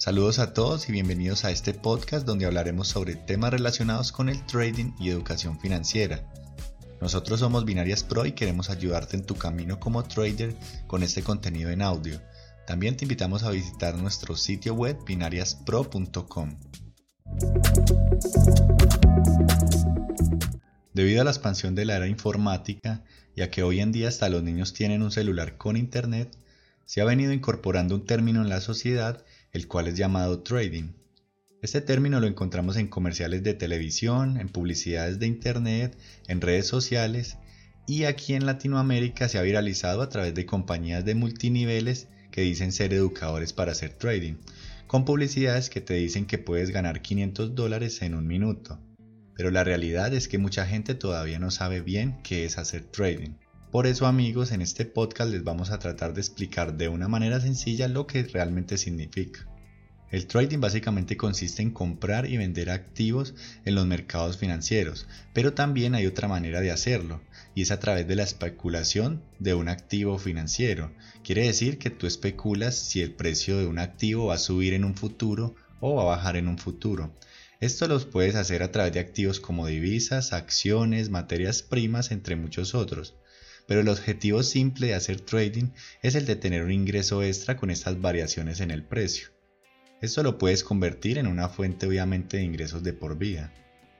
Saludos a todos y bienvenidos a este podcast donde hablaremos sobre temas relacionados con el trading y educación financiera. Nosotros somos Binarias Pro y queremos ayudarte en tu camino como trader con este contenido en audio. También te invitamos a visitar nuestro sitio web binariaspro.com. Debido a la expansión de la era informática, ya que hoy en día hasta los niños tienen un celular con internet, se ha venido incorporando un término en la sociedad el cual es llamado trading. Este término lo encontramos en comerciales de televisión, en publicidades de Internet, en redes sociales y aquí en Latinoamérica se ha viralizado a través de compañías de multiniveles que dicen ser educadores para hacer trading, con publicidades que te dicen que puedes ganar 500 dólares en un minuto. Pero la realidad es que mucha gente todavía no sabe bien qué es hacer trading. Por eso amigos, en este podcast les vamos a tratar de explicar de una manera sencilla lo que realmente significa. El trading básicamente consiste en comprar y vender activos en los mercados financieros, pero también hay otra manera de hacerlo, y es a través de la especulación de un activo financiero. Quiere decir que tú especulas si el precio de un activo va a subir en un futuro o va a bajar en un futuro. Esto los puedes hacer a través de activos como divisas, acciones, materias primas, entre muchos otros pero el objetivo simple de hacer trading es el de tener un ingreso extra con estas variaciones en el precio. Esto lo puedes convertir en una fuente obviamente de ingresos de por vida.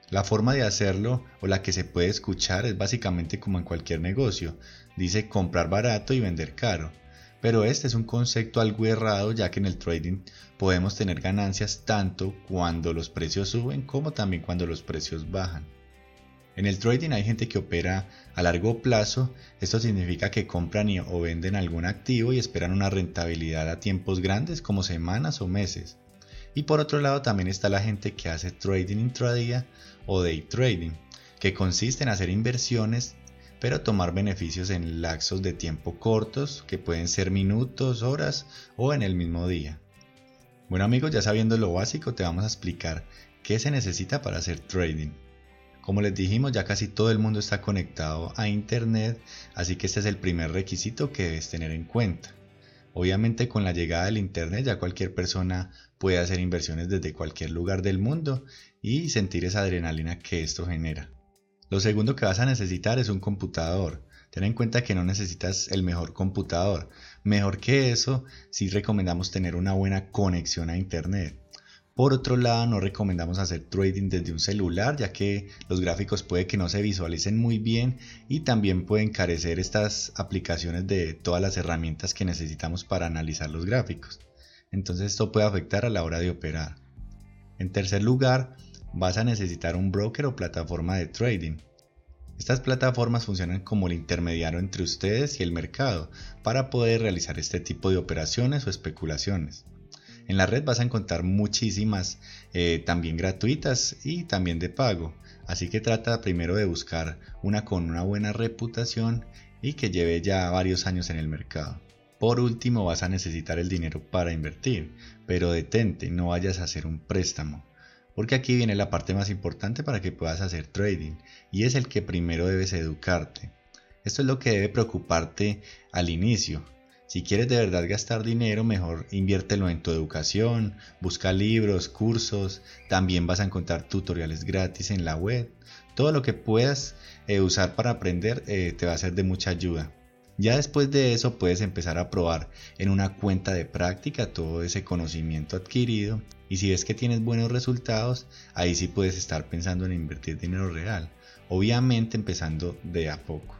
La forma de hacerlo o la que se puede escuchar es básicamente como en cualquier negocio, dice comprar barato y vender caro. Pero este es un concepto algo errado ya que en el trading podemos tener ganancias tanto cuando los precios suben como también cuando los precios bajan. En el trading hay gente que opera a largo plazo, esto significa que compran o venden algún activo y esperan una rentabilidad a tiempos grandes como semanas o meses. Y por otro lado también está la gente que hace trading intradía o day trading, que consiste en hacer inversiones pero tomar beneficios en lapsos de tiempo cortos, que pueden ser minutos, horas o en el mismo día. Bueno amigos, ya sabiendo lo básico, te vamos a explicar qué se necesita para hacer trading. Como les dijimos, ya casi todo el mundo está conectado a Internet, así que este es el primer requisito que debes tener en cuenta. Obviamente con la llegada del Internet ya cualquier persona puede hacer inversiones desde cualquier lugar del mundo y sentir esa adrenalina que esto genera. Lo segundo que vas a necesitar es un computador. Ten en cuenta que no necesitas el mejor computador. Mejor que eso, sí recomendamos tener una buena conexión a Internet. Por otro lado, no recomendamos hacer trading desde un celular, ya que los gráficos puede que no se visualicen muy bien y también pueden carecer estas aplicaciones de todas las herramientas que necesitamos para analizar los gráficos. Entonces esto puede afectar a la hora de operar. En tercer lugar, vas a necesitar un broker o plataforma de trading. Estas plataformas funcionan como el intermediario entre ustedes y el mercado para poder realizar este tipo de operaciones o especulaciones. En la red vas a encontrar muchísimas eh, también gratuitas y también de pago. Así que trata primero de buscar una con una buena reputación y que lleve ya varios años en el mercado. Por último vas a necesitar el dinero para invertir, pero detente, no vayas a hacer un préstamo. Porque aquí viene la parte más importante para que puedas hacer trading y es el que primero debes educarte. Esto es lo que debe preocuparte al inicio, si quieres de verdad gastar dinero, mejor inviértelo en tu educación, busca libros, cursos, también vas a encontrar tutoriales gratis en la web. Todo lo que puedas eh, usar para aprender eh, te va a ser de mucha ayuda. Ya después de eso puedes empezar a probar en una cuenta de práctica todo ese conocimiento adquirido y si ves que tienes buenos resultados, ahí sí puedes estar pensando en invertir dinero real, obviamente empezando de a poco.